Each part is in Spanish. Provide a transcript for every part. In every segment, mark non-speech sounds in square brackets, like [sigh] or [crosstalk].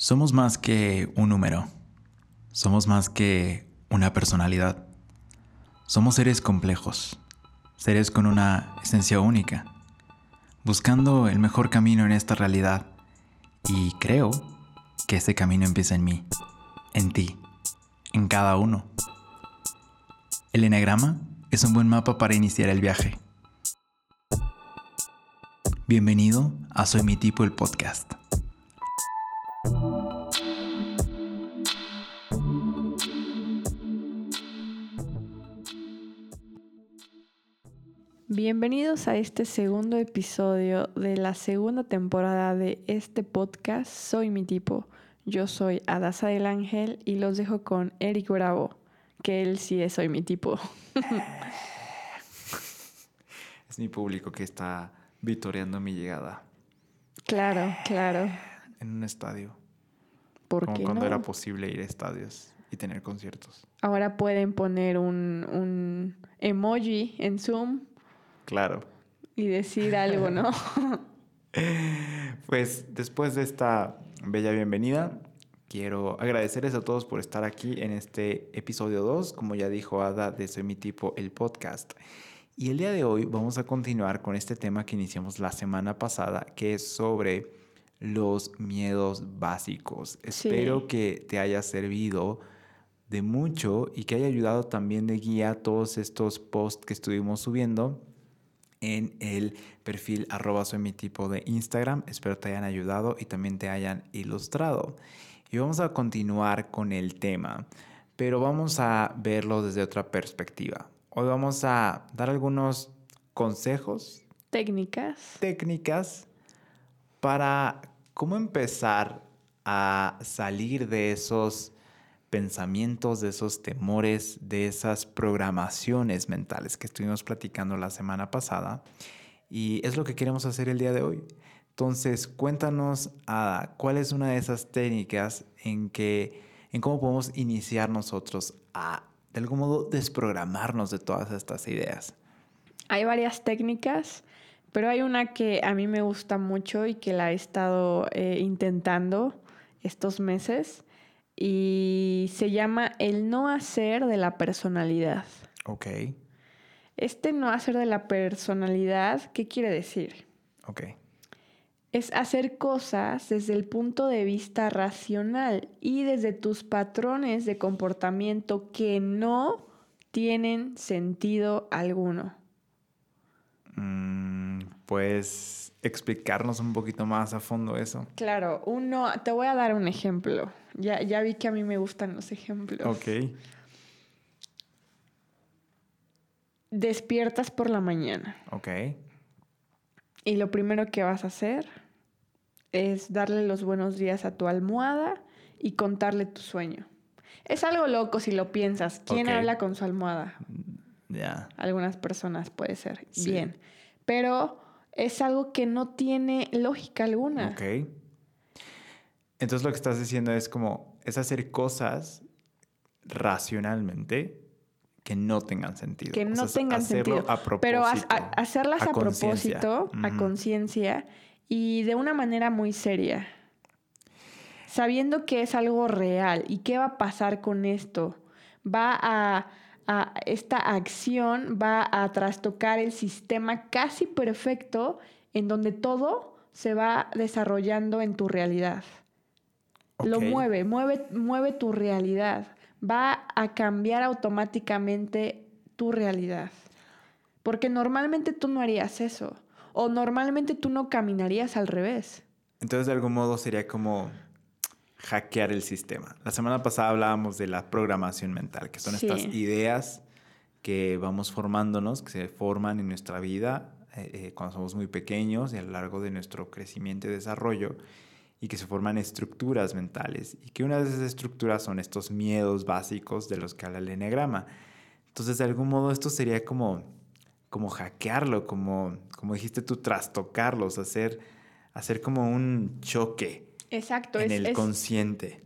Somos más que un número. Somos más que una personalidad. Somos seres complejos, seres con una esencia única, buscando el mejor camino en esta realidad. Y creo que ese camino empieza en mí, en ti, en cada uno. El enagrama es un buen mapa para iniciar el viaje. Bienvenido a Soy mi tipo el podcast. Bienvenidos a este segundo episodio de la segunda temporada de este podcast Soy mi tipo. Yo soy Adasa del Ángel y los dejo con Eric Bravo, que él sí es Soy mi tipo. es mi público que está vitoreando mi llegada. Claro, claro. En un estadio. ¿Por Como cuando era posible ir a estadios y tener conciertos. Ahora pueden poner un, un emoji en Zoom Claro. Y decir algo, ¿no? [laughs] pues después de esta bella bienvenida, quiero agradecerles a todos por estar aquí en este episodio 2, como ya dijo Ada de Soy mi tipo, el podcast. Y el día de hoy vamos a continuar con este tema que iniciamos la semana pasada, que es sobre los miedos básicos. Espero que te haya servido de mucho y que haya ayudado también de guía a todos estos posts que estuvimos subiendo en el perfil arroba soy mi tipo de Instagram. Espero te hayan ayudado y también te hayan ilustrado. Y vamos a continuar con el tema, pero vamos a verlo desde otra perspectiva. Hoy vamos a dar algunos consejos. Técnicas. Técnicas para cómo empezar a salir de esos pensamientos, de esos temores, de esas programaciones mentales que estuvimos platicando la semana pasada. Y es lo que queremos hacer el día de hoy. Entonces, cuéntanos, Ada, ¿cuál es una de esas técnicas en que, en cómo podemos iniciar nosotros a, de algún modo, desprogramarnos de todas estas ideas? Hay varias técnicas, pero hay una que a mí me gusta mucho y que la he estado eh, intentando estos meses y se llama el no hacer de la personalidad. Ok. Este no hacer de la personalidad, ¿qué quiere decir? Ok. Es hacer cosas desde el punto de vista racional y desde tus patrones de comportamiento que no tienen sentido alguno. Mm, pues explicarnos un poquito más a fondo eso. Claro, uno, te voy a dar un ejemplo. Ya, ya vi que a mí me gustan los ejemplos. Ok. Despiertas por la mañana. Ok. Y lo primero que vas a hacer es darle los buenos días a tu almohada y contarle tu sueño. Es algo loco si lo piensas. ¿Quién habla con su almohada? Ya. Algunas personas puede ser. Bien. Pero es algo que no tiene lógica alguna. Ok. Entonces lo que estás diciendo es como, es hacer cosas racionalmente que no tengan sentido. Que no tengan sentido. A propósito, Pero hacerlas a, propósito, a conciencia y de una manera muy seria. Sabiendo que es algo real y qué va a pasar con esto. Va a esta acción va a trastocar el sistema casi perfecto en donde todo se va desarrollando en tu realidad. Lo mueve, mueve, mueve tu realidad. Va a cambiar automáticamente tu realidad. Porque normalmente tú no harías eso. O normalmente tú no caminarías al revés. Entonces, de algún modo sería como hackear el sistema. La semana pasada hablábamos de la programación mental, que son estas ideas que vamos formándonos, que se forman en nuestra vida eh, eh, cuando somos muy pequeños y a lo largo de nuestro crecimiento y desarrollo, y que se forman estructuras mentales, y que una de esas estructuras son estos miedos básicos de los que habla el enegrama. Entonces, de algún modo, esto sería como, como hackearlo, como, como dijiste tú, trastocarlos, hacer, hacer como un choque Exacto. En el consciente.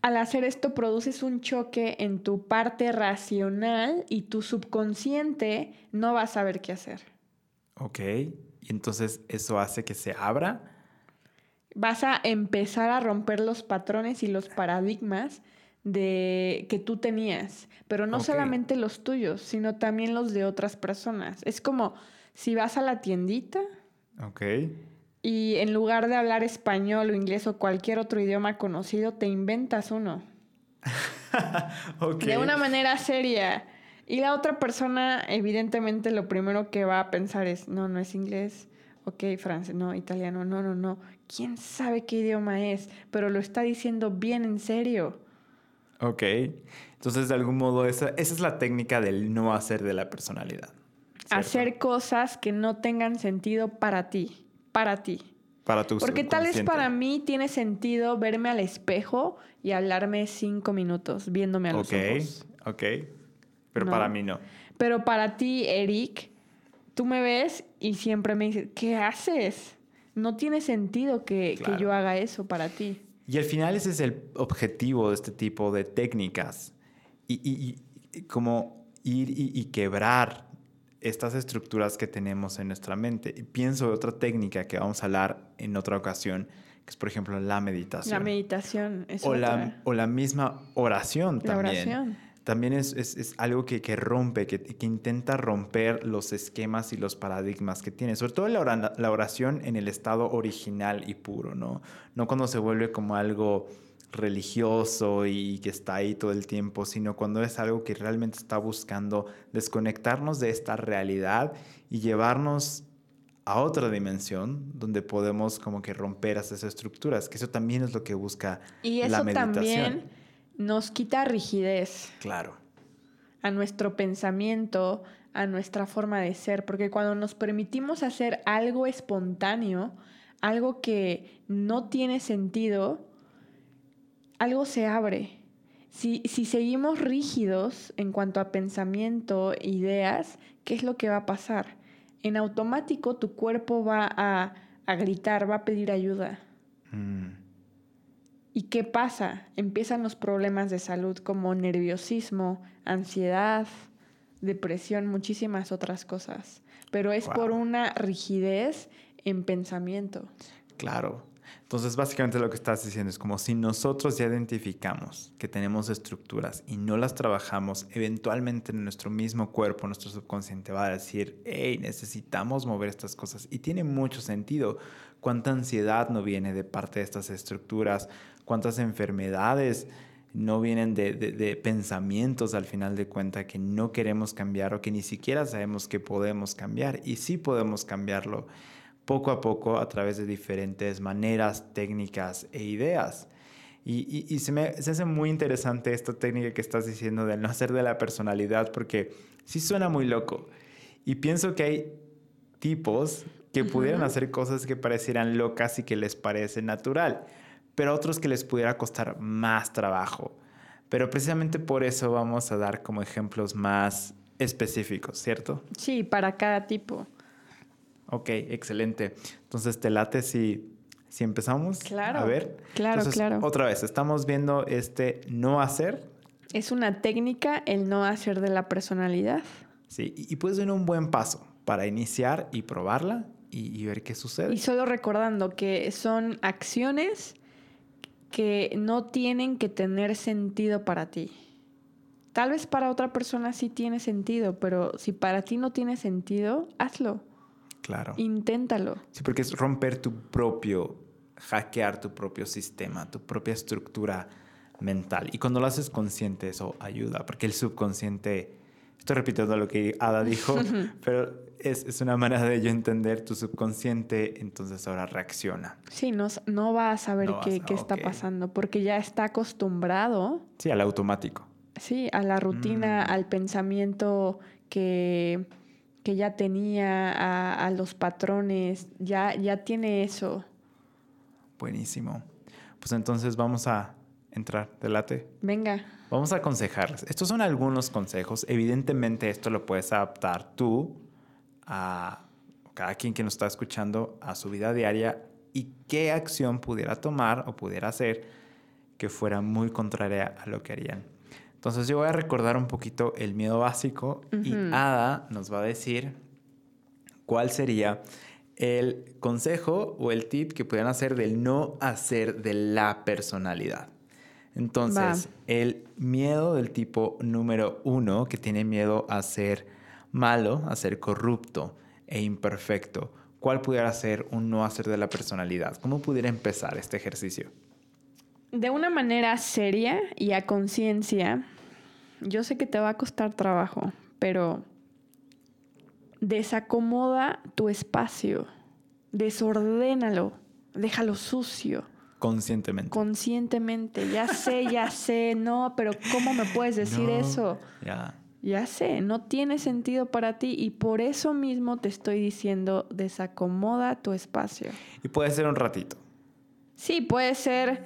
Al hacer esto produces un choque en tu parte racional y tu subconsciente no va a saber qué hacer. Ok. Y entonces eso hace que se abra. Vas a empezar a romper los patrones y los paradigmas de que tú tenías, pero no solamente los tuyos, sino también los de otras personas. Es como si vas a la tiendita. Ok. Y en lugar de hablar español o inglés o cualquier otro idioma conocido, te inventas uno. [laughs] De una manera seria. Y la otra persona, evidentemente, lo primero que va a pensar es, no, no es inglés. Ok, francés, no, italiano, no, no, no. ¿Quién sabe qué idioma es? Pero lo está diciendo bien en serio. Ok. Entonces, de algún modo, esa, esa es la técnica del no hacer de la personalidad. Hacer cosas que no tengan sentido para ti. Para ti. Para tu Porque tal vez para mí tiene sentido verme al espejo y hablarme cinco minutos viéndome a los ojos. Ok, ok. Pero para mí no. Pero para ti, Eric, tú me ves y siempre me dices, ¿qué haces? No tiene sentido que, que yo haga eso para ti. Y al final ese es el objetivo de este tipo de técnicas. Y, como ir y, quebrar estas estructuras que tenemos en nuestra mente. Y pienso en otra técnica que vamos a hablar en otra ocasión, que es por ejemplo la meditación. La meditación es o otra. La, o la misma oración también. Oración también es, es, algo que, que rompe, que, que, intenta romper los esquemas y los paradigmas que tiene. Sobre todo la, la oración en el estado original y puro, ¿no? No cuando se vuelve como algo religioso y que está ahí todo el tiempo, sino cuando es algo que realmente está buscando desconectarnos de esta realidad y llevarnos a otra dimensión donde podemos como que romper esas estructuras, que eso también es lo que busca y eso la meditación. También nos quita rigidez. Claro. A nuestro pensamiento, a nuestra forma de ser, porque cuando nos permitimos hacer algo espontáneo, algo que no tiene sentido, algo se abre. Si, si seguimos rígidos en cuanto a pensamiento, ideas, ¿qué es lo que va a pasar? En automático tu cuerpo va a, a gritar, va a pedir ayuda. Mm. ¿Y qué pasa? Empiezan los problemas de salud como nerviosismo, ansiedad, depresión, muchísimas otras cosas. Pero es por una rigidez en pensamiento. Claro. Entonces, básicamente lo que estás diciendo es como si nosotros ya identificamos que tenemos estructuras y no las trabajamos, eventualmente en nuestro mismo cuerpo, nuestro subconsciente va a decir, hey, necesitamos mover estas cosas. Y tiene mucho sentido. ¿Cuánta ansiedad no viene de parte de estas estructuras? cuántas enfermedades no vienen de, pensamientos al final de cuenta que no queremos cambiar o que ni siquiera sabemos que podemos cambiar y sí podemos cambiarlo poco a poco a través de diferentes maneras, técnicas e ideas. Y, se me se hace muy interesante esta técnica que estás diciendo de no hacer de la personalidad porque sí suena muy loco. Y pienso que hay tipos que pudieran hacer cosas que parecieran locas y que les parece natural pero otros que les pudiera costar más trabajo. Pero precisamente por eso vamos a dar como ejemplos más específicos, ¿cierto? Sí, para cada tipo. Ok, excelente. Entonces, ¿te late si, si empezamos? Claro. A ver. Claro, claro. Otra vez, estamos viendo este no hacer. Es una técnica el no hacer de la personalidad. Sí, y puede ser un buen paso para iniciar y probarla y, y ver qué sucede. Y solo recordando que son acciones que no tienen que tener sentido para ti. Tal vez para otra persona sí tiene sentido, pero si para ti no tiene sentido, hazlo. Claro. Inténtalo. Sí, porque es romper tu propio, hackear tu propio sistema, tu propia estructura mental. Y cuando lo haces consciente, eso ayuda, porque el subconsciente, estoy repitiendo lo que Ada dijo, [laughs] pero es, una manera de yo entender tu subconsciente, entonces ahora reacciona. Sí, no, no va a saber qué, está pasando, porque ya está acostumbrado. Sí, al automático. Sí, a la rutina, mm. al pensamiento que, que ya tenía, a, los patrones, ya, ya tiene eso. Buenísimo. Pues entonces vamos a entrar, delate. Venga. Vamos a aconsejarles. Estos son algunos consejos. Evidentemente esto lo puedes adaptar tú a cada quien que nos está escuchando a su vida diaria y qué acción pudiera tomar o pudiera hacer que fuera muy contraria a lo que harían. Entonces yo voy a recordar un poquito el miedo básico y Ada nos va a decir cuál sería el consejo o el tip que puedan hacer del no hacer de la personalidad. Entonces, el miedo del tipo número uno, que tiene miedo a ser malo, a ser corrupto e imperfecto, ¿cuál pudiera ser un no hacer de la personalidad? ¿Cómo pudiera empezar este ejercicio? De una manera seria y a conciencia, yo sé que te va a costar trabajo, pero desacomoda tu espacio, desordénalo, déjalo sucio. Conscientemente. Conscientemente, ya sé, ya [laughs] sé, no, pero ¿cómo me puedes decir eso? Ya. Ya sé, no tiene sentido para ti y por eso mismo te estoy diciendo, desacomoda tu espacio. Y puede ser un ratito. Sí, puede ser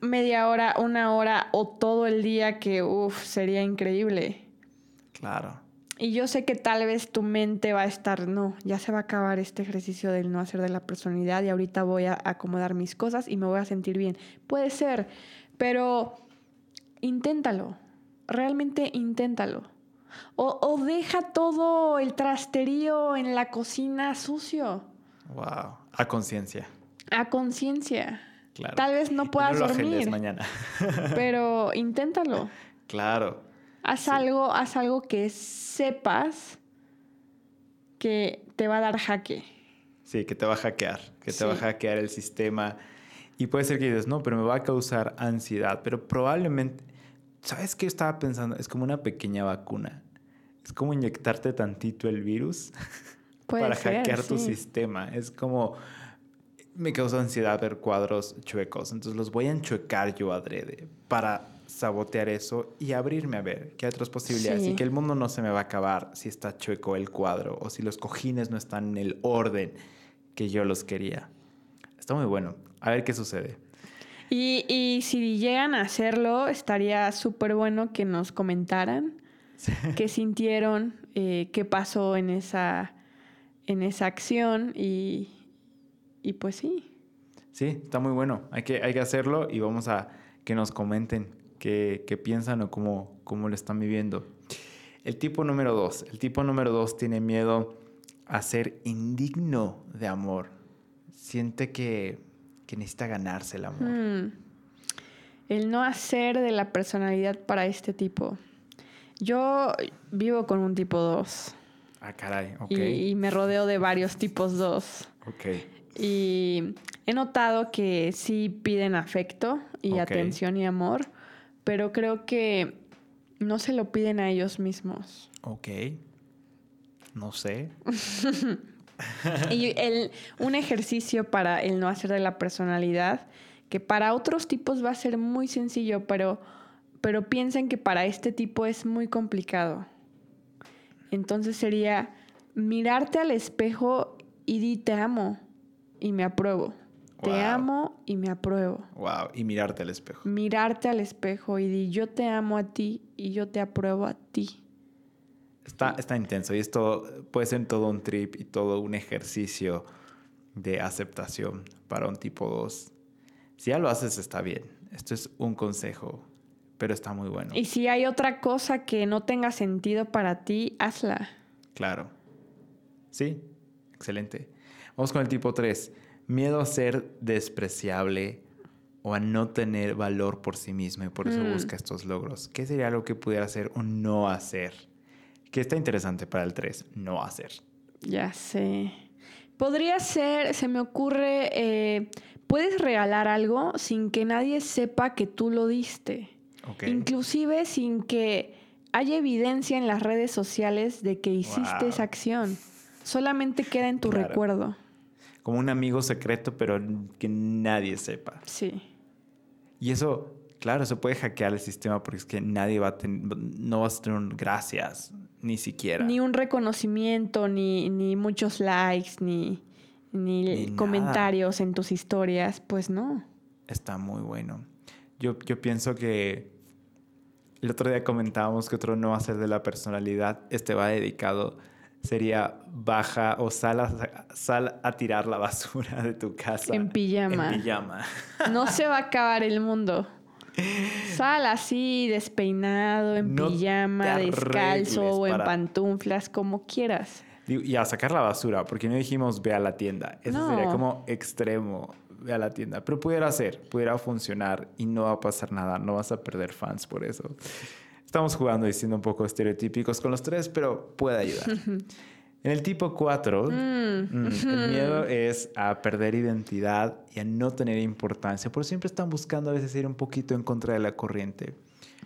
media hora, una hora o todo el día que, uff, sería increíble. Claro. Y yo sé que tal vez tu mente va a estar, no, ya se va a acabar este ejercicio del no hacer de la personalidad y ahorita voy a acomodar mis cosas y me voy a sentir bien. Puede ser, pero inténtalo, realmente inténtalo. O, o deja todo el trasterío en la cocina sucio. Wow, a conciencia. A conciencia. Claro. Tal vez no puedas no lo dormir. mañana. [laughs] pero inténtalo. Claro. Haz algo, haz algo que sepas que te va a dar jaque. Sí, que te va a hackear, que te va a hackear el sistema. Y puede ser que dices, no, pero me va a causar ansiedad. Pero probablemente, ¿sabes qué estaba pensando? Es como una pequeña vacuna. Es como inyectarte tantito el virus [laughs] para hackear tu sistema. Es como, me causa ansiedad ver cuadros chuecos. Entonces los voy a enchuecar yo adrede para sabotear eso y abrirme a ver qué hay otras posibilidades y que el mundo no se me va a acabar si está chueco el cuadro o si los cojines no están en el orden que yo los quería. Está muy bueno. A ver qué sucede. Y, si llegan a hacerlo, estaría súper bueno que nos comentaran [laughs] qué sintieron, eh, qué pasó en esa, en esa acción y, y pues sí. Sí, está muy bueno. Hay que, hay que hacerlo y vamos a que nos comenten qué, piensan o cómo, cómo lo están viviendo. El tipo número dos. El tipo número dos tiene miedo a ser indigno de amor. Siente que, necesita ganarse el amor. Hmm. El no hacer de la personalidad para este tipo. Yo vivo con un tipo dos. Ah, caray, ok. Y, me rodeo de varios tipos dos. Ok. Y he notado que sí piden afecto y atención y amor, pero creo que no se lo piden a ellos mismos. Ok. No sé. [laughs] y el, un ejercicio para el no hacer de la personalidad, que para otros tipos va a ser muy sencillo, pero, pero piensen que para este tipo es muy complicado. Entonces sería mirarte al espejo y di te amo y me apruebo. Te amo y me apruebo. Wow, y mirarte al espejo. Mirarte al espejo y di yo te amo a ti y yo te apruebo a ti. Está, está intenso y esto puede ser todo un trip y todo un ejercicio de aceptación para un tipo 2. Si ya lo haces está bien. Esto es un consejo, pero está muy bueno. Y si hay otra cosa que no tenga sentido para ti, hazla. Claro. Sí, excelente. Vamos con el tipo 3 miedo a ser despreciable o a no tener valor por sí mismo y por eso mm. busca estos logros. ¿Qué sería algo que pudiera hacer o no hacer? Que está interesante para el 3, no hacer. Ya sé. Podría ser, se me ocurre, eh, puedes regalar algo sin que nadie sepa que tú lo diste. Inclusive sin que haya evidencia en las redes sociales de que hiciste esa acción. Solamente queda en tu recuerdo como un amigo secreto, pero que nadie sepa. Sí. Y eso, claro, se puede hackear el sistema porque es que nadie va a tener, no vas a tener un gracias, ni siquiera. Ni un reconocimiento, ni, ni muchos likes, ni, ni, comentarios en tus historias, pues no. Está muy bueno. Yo, yo pienso que el otro día comentábamos que otro no va a ser de la personalidad, este va dedicado sería baja o sal a, sal a tirar la basura de tu casa. En pijama. En pijama. No se va a acabar el mundo. [laughs] Sal así, despeinado, en pijama, descalzo o en pantuflas, como quieras. Y a sacar la basura, porque no dijimos ve a la tienda. Eso sería como extremo, ve a la tienda. Pero pudiera ser, pudiera funcionar y no va a pasar nada, no vas a perder fans por eso. Estamos jugando y siendo un poco estereotípicos con los tres, pero puede ayudar. [laughs] En el tipo 4, mm. mm, el miedo es a perder identidad y a no tener importancia. Por siempre están buscando a veces ir un poquito en contra de la corriente.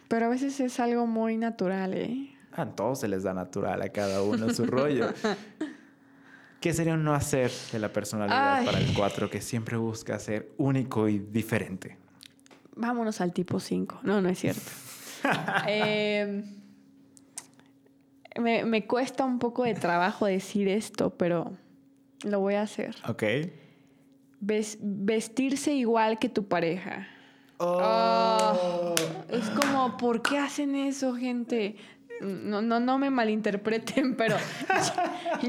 Pero a veces es algo muy natural, ¿eh? A todos se les da natural, a cada uno su rollo. [laughs] ¿Qué sería un no hacer de la personalidad para el 4 que siempre busca ser único y diferente? Vámonos al tipo 5. No, no es cierto. [laughs] eh, me, cuesta un poco de trabajo decir esto, pero lo voy a hacer. Ok. vestirse igual que tu pareja. Oh. Ah, es como, ¿por qué hacen eso, gente? No, no, no me malinterpreten, [laughs] pero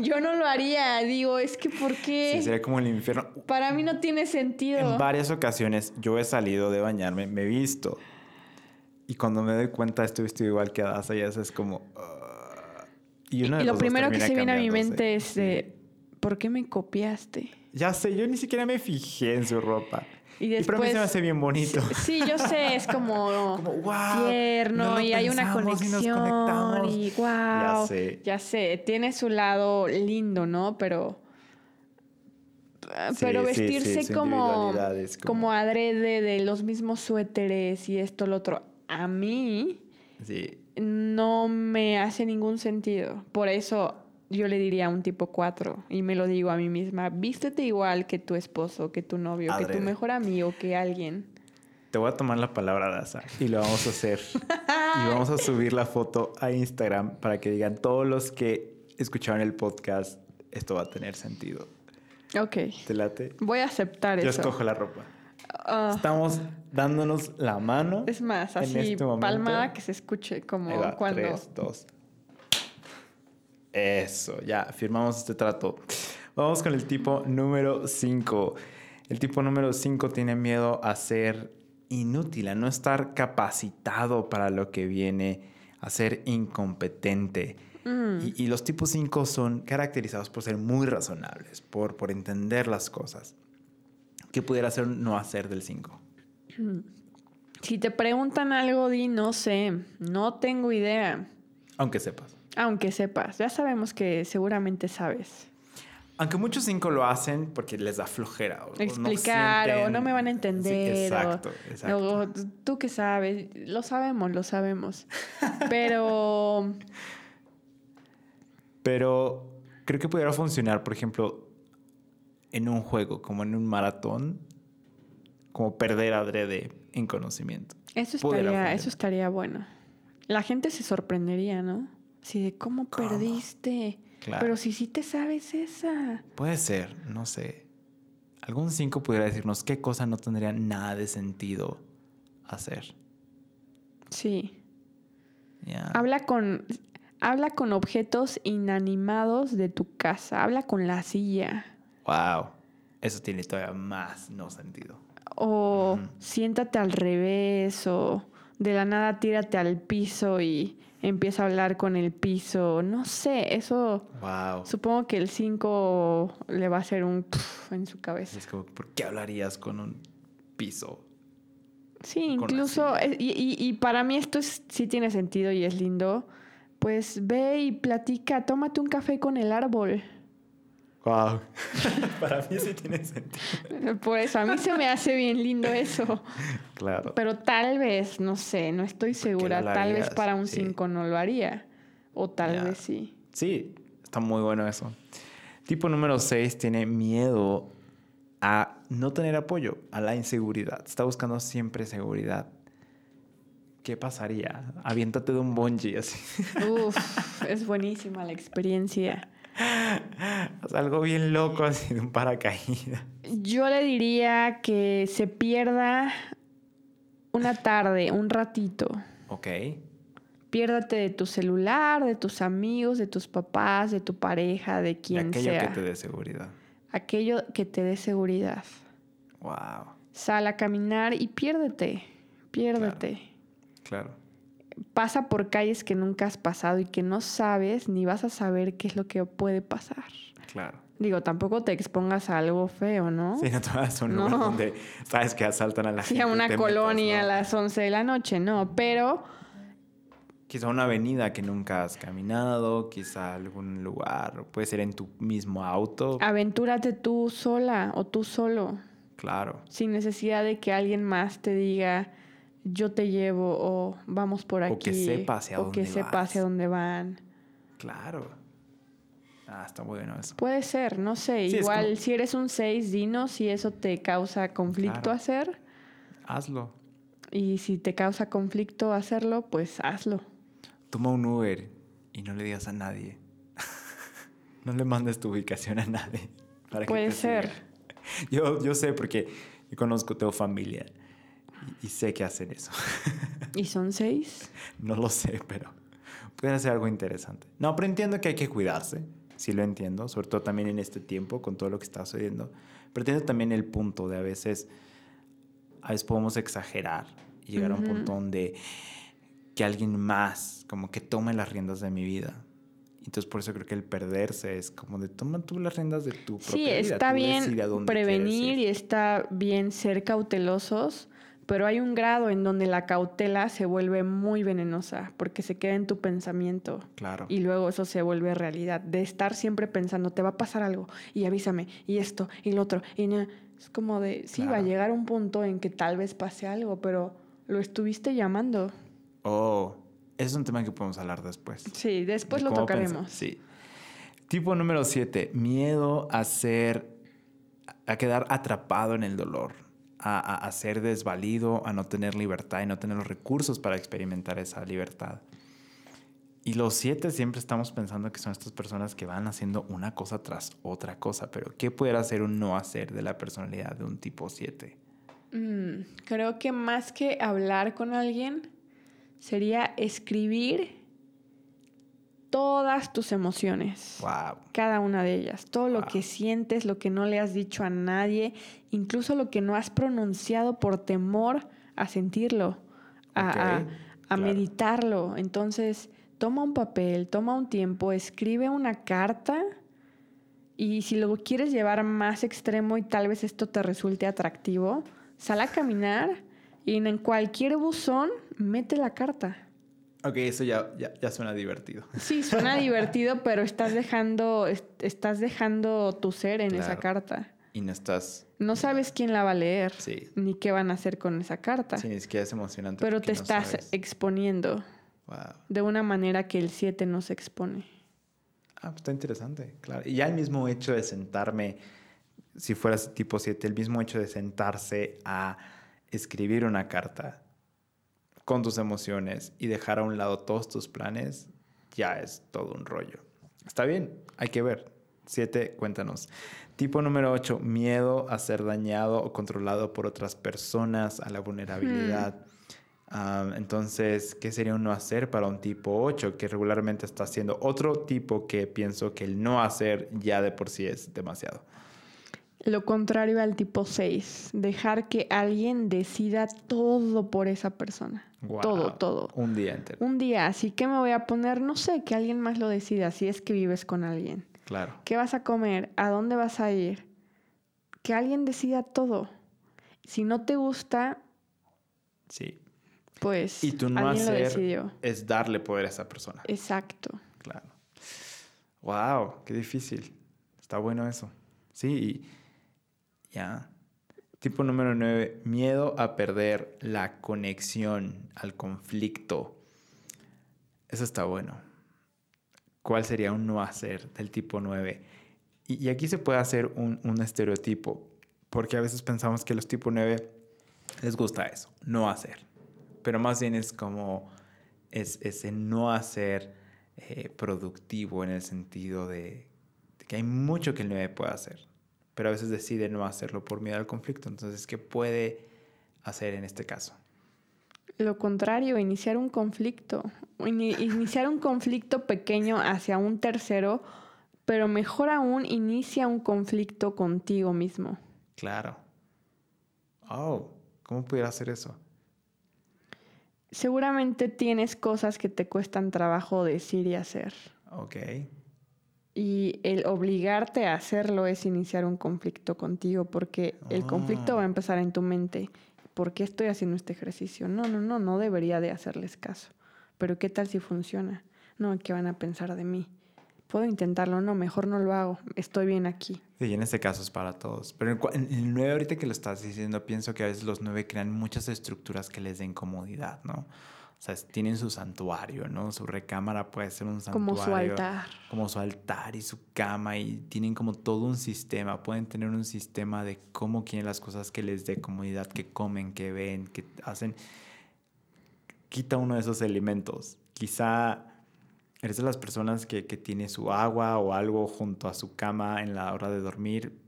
yo no lo haría. Digo, es que ¿por qué? Sí, sería como el infierno. Para mí no tiene sentido. En varias ocasiones yo he salido de bañarme, me he visto. Y cuando me doy cuenta estoy vestido igual que Adasa y eso es como... Y, lo primero que se viene a mi mente es ¿por qué me copiaste? Ya sé, yo ni siquiera me fijé en su ropa. Y, después, y se me hace bien bonito. Sí, yo sé, es como, [laughs] tierno y hay una conexión y, wow. Ya sé. Ya sé, tiene su lado lindo, ¿no? Pero pero vestirse como, como adrede de los mismos suéteres y esto, lo otro, a mí sí no me hace ningún sentido. Por eso yo le diría a un tipo 4 y me lo digo a mí misma, vístete igual que tu esposo, que tu novio, que tu mejor amigo, que alguien. Te voy a tomar la palabra, Daza, y lo vamos a hacer. [laughs] y vamos a subir la foto a Instagram para que digan todos los que escucharon el podcast, esto va a tener sentido. Ok. ¿Te late? Voy a aceptar eso. Yo escojo la ropa. Ah. Estamos dándonos la mano. Es más, así este palmada que se escuche como cuando. Tres, dos. Eso, ya, firmamos este trato. Vamos con el tipo número 5. El tipo número 5 tiene miedo a ser inútil, a no estar capacitado para lo que viene, a ser incompetente. Mm. Y, los tipos 5 son caracterizados por ser muy razonables, por, por entender las cosas. ¿Qué pudiera hacer no hacer del 5? Si te preguntan algo, di no sé, no tengo idea. Aunque sepas. Aunque sepas, ya sabemos que seguramente sabes. Aunque muchos 5 lo hacen porque les da flojera. O Explicar no o no me van a entender. exacto, exacto. tú que sabes, lo sabemos, lo sabemos. Pero... [laughs] Pero creo que pudiera funcionar, por ejemplo, en un juego, como en un maratón, como perder adrede en conocimiento. Eso estaría, eso estaría bueno. La gente se sorprendería, ¿no? Si de cómo, perdiste. Pero si sí te sabes esa. Puede ser, no sé. Algún cinco pudiera decirnos qué cosa no tendría nada de sentido hacer. Sí. Habla con habla con objetos inanimados de tu casa. Habla con la silla. Wow. Eso tiene todavía más no sentido. O siéntate al revés, o de la nada tírate al piso y empieza a hablar con el piso. No sé, eso. Wow. Supongo que el 5 le va a hacer un en su cabeza. Es como, ¿por qué hablarías con un piso? Sí, incluso. Eh, y, y, para mí esto sí tiene sentido y es lindo. Pues ve y platica, tómate un café con el árbol. Wow. [laughs] Para mí sí tiene sentido. Por eso, a mí se me hace bien lindo eso. [laughs] Claro. Pero tal vez, no sé, no estoy segura. Tal vez para un 5 no lo haría. O tal vez sí. Sí, está muy bueno eso. Tipo número 6 tiene miedo a no tener apoyo, a la inseguridad. Está buscando siempre seguridad. ¿Qué pasaría? Aviéntate de un bungee así. Uf, es buenísima la experiencia. [laughs] algo bien loco así de un paracaídas. Yo le diría que se pierda una tarde, un ratito. Ok. Piérdate de tu celular, de tus amigos, de tus papás, de tu pareja, de quien sea. Aquello que te dé seguridad. Aquello que te dé seguridad. Wow. Sal a caminar y piérdete. Piérdete. Claro. pasa por calles que nunca has pasado y que no sabes ni vas a saber qué es lo que puede pasar. Claro. Digo, tampoco te expongas a algo feo, ¿no? Sí, no te vas a un lugar donde sabes que asaltan a la gente. [laughs] Sí, a una colonia a las 11 de la noche, no, pero... Quizá una avenida que nunca has caminado, quizá algún lugar, puede ser en tu mismo auto. Aventúrate tú sola o tú solo. Claro. Sin necesidad de que alguien más te diga, yo te llevo o vamos por aquí. O que sepa hacia o que sepa hacia dónde van. Claro. Ah, está bueno eso. Puede ser, no sé. Igual si eres un 6, dinos si eso te causa conflicto hacer. Hazlo. Y si te causa conflicto hacerlo, pues hazlo. Toma un Uber y no le digas a nadie. [laughs] no le mandes tu ubicación a nadie. [laughs] Puede ser. [laughs] Yo, yo sé porque yo conozco, tengo familia y, sé que hacen eso. ¿Y son seis? No lo sé, pero puede ser algo interesante. No, pero entiendo que hay que cuidarse. Sí lo entiendo, sobre todo también en este tiempo con todo lo que está sucediendo. Pero entiendo también el punto de a veces, a veces podemos exagerar y llegar a un punto donde que alguien más como que tome las riendas de mi vida. Entonces por eso creo que el perderse es como de toma tú las riendas de tu propia vida. Sí, está bien prevenir y está bien ser cautelosos, pero hay un grado en donde la cautela se vuelve muy venenosa porque se queda en tu pensamiento. Claro. Y luego eso se vuelve realidad. De estar siempre pensando, te va a pasar algo y avísame, y esto, y lo otro. Y no, es como de, sí, va a llegar un punto en que tal vez pase algo, pero lo estuviste llamando. Oh, es un tema que podemos hablar después. Sí, después lo tocaremos. Sí. Tipo número siete, miedo a ser, a quedar atrapado en el dolor a, ser desvalido, a no tener libertad y no tener los recursos para experimentar esa libertad. Y los siete siempre estamos pensando que son estas personas que van haciendo una cosa tras otra cosa, pero ¿qué puede hacer un no hacer de la personalidad de un tipo siete? Mm, creo que más que hablar con alguien, sería escribir todas tus emociones. Wow. Cada una de ellas. Todo lo que sientes, lo que no le has dicho a nadie, incluso lo que no has pronunciado por temor a sentirlo, a, meditarlo. Entonces, toma un papel, toma un tiempo, escribe una carta. Y si lo quieres llevar más extremo y tal vez esto te resulte atractivo, sal a caminar y en cualquier buzón mete la carta. Ok, eso ya, ya, suena divertido. [laughs] Sí, suena divertido, pero estás dejando, estás dejando tu ser en esa carta. Y no estás... No sabes quién la va a leer. Sí. Ni qué van a hacer con esa carta. Sí, ni siquiera es emocionante. Pero te estás exponiendo. Wow. De una manera que el 7 no se expone. Ah, pues está interesante, claro. Y ya el mismo hecho de sentarme, si fueras tipo 7, el mismo hecho de sentarse a escribir una carta con tus emociones y dejar a un lado todos tus planes, ya es todo un rollo. Está bien, hay que ver. Siete, cuéntanos. Tipo número ocho, miedo a ser dañado o controlado por otras personas, a la vulnerabilidad. Hmm. entonces, ¿qué sería un no hacer para un tipo 8 que regularmente está haciendo otro tipo que pienso que el no hacer ya de por sí es demasiado? Lo contrario al tipo 6, dejar que alguien decida todo por esa persona. Todo, todo. Un día entero. Un día, así que me voy a poner, no sé, que alguien más lo decida, si es que vives con alguien. Claro. ¿Qué vas a comer? ¿A dónde vas a ir? Que alguien decida todo. Si no te gusta, sí. Pues y tú no hacer es darle poder a esa persona. Exacto. Claro. Wow, qué difícil. Está bueno eso. Sí, y ¿ya? Tipo número 9, miedo a perder la conexión al conflicto. Eso está bueno. ¿Cuál sería un no hacer del tipo 9? Y, aquí se puede hacer un, estereotipo, porque a veces pensamos que los tipo 9 les gusta eso, no hacer. Pero más bien es como es, ese no hacer eh, productivo en el sentido de, de, que hay mucho que el 9 puede hacer pero a veces decide no hacerlo por miedo al conflicto. Entonces, ¿qué puede hacer en este caso? Lo contrario, iniciar un conflicto. Iniciar un conflicto pequeño hacia un tercero, pero mejor aún, inicia un conflicto contigo mismo. Claro. Oh, ¿cómo pudiera hacer eso? seguramente tienes cosas que te cuestan trabajo decir y hacer. Ok. Y el obligarte a hacerlo es iniciar un conflicto contigo, porque el conflicto va a ah. empezar en tu mente. ¿Por qué estoy haciendo este ejercicio? No, no, no, no debería de hacerles caso. Pero ¿qué tal si funciona? No, ¿qué van a pensar de mí? Puedo intentarlo, no, mejor no lo hago, estoy bien aquí. Sí, en este caso es para todos. Pero en, el 9, ahorita que lo estás diciendo, pienso que a veces los 9 crean muchas estructuras que les den comodidad, ¿no? O sea, tienen su santuario, ¿no? Su recámara puede ser un santuario. Como su altar. Como su altar y su cama y tienen como todo un sistema. Pueden tener un sistema de cómo quieren las cosas que les dé comodidad, que comen, que ven, que hacen. Quita uno de esos elementos. Quizá eres de las personas que, que tiene su agua o algo junto a su cama en la hora de dormir.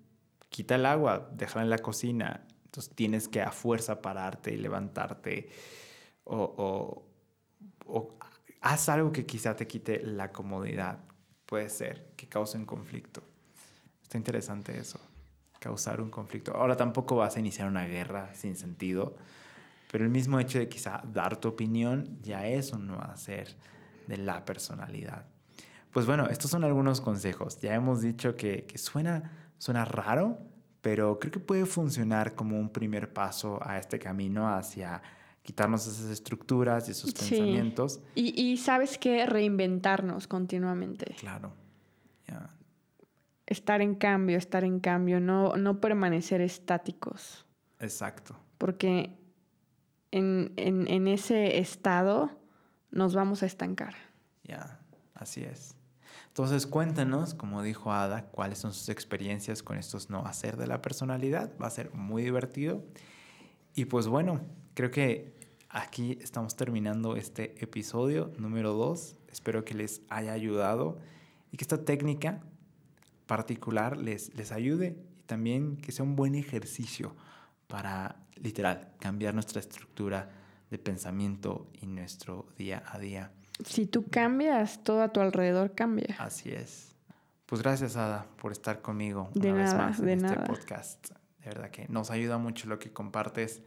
Quita el agua, déjala en la cocina. Entonces tienes que a fuerza pararte y levantarte o, haz algo que quizá te quite la comodidad. Puede ser que cause un conflicto. Está interesante eso, causar un conflicto. Ahora tampoco vas a iniciar una guerra sin sentido, pero el mismo hecho de quizá dar tu opinión, ya eso no va a ser de la personalidad. Pues bueno, estos son algunos consejos. Ya hemos dicho que, que suena, suena raro, pero creo que puede funcionar como un primer paso a este camino hacia quitarnos esas estructuras y esos pensamientos. Y, sabes que reinventarnos continuamente. Claro. Estar en cambio, estar en cambio, no, no permanecer estáticos. Exacto. Porque en, en, ese estado nos vamos a estancar. Ya, así es. Entonces cuéntanos, como dijo Ada, cuáles son sus experiencias con estos no hacer de la personalidad. Va a ser muy divertido. Y pues bueno, creo que aquí estamos terminando este episodio número 2. Espero que les haya ayudado y que esta técnica particular les, les ayude y también que sea un buen ejercicio para, literal, cambiar nuestra estructura de pensamiento y nuestro día a día. Si tú cambias, todo a tu alrededor cambia. Así es. Pues gracias, Ada, por estar conmigo una vez más en este podcast. De verdad que nos ayuda mucho lo que compartes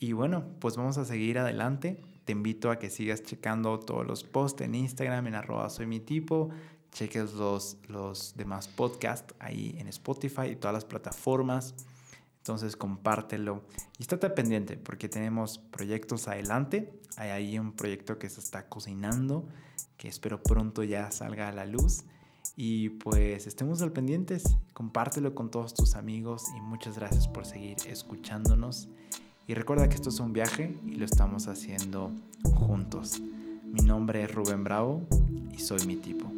y bueno, pues vamos a seguir adelante. Te invito a que sigas checando todos los posts en Instagram, en arroba soy mi tipo. Cheques los, los demás podcasts ahí en Spotify y todas las plataformas. Entonces compártelo y estate pendiente porque tenemos proyectos adelante. Hay ahí un proyecto que se está cocinando que espero pronto ya salga a la luz. Y pues estemos al pendientes, compártelo con todos tus amigos y muchas gracias por seguir escuchándonos. Y recuerda que esto es un viaje y lo estamos haciendo juntos. Mi nombre es Rubén Bravo y soy mi tipo.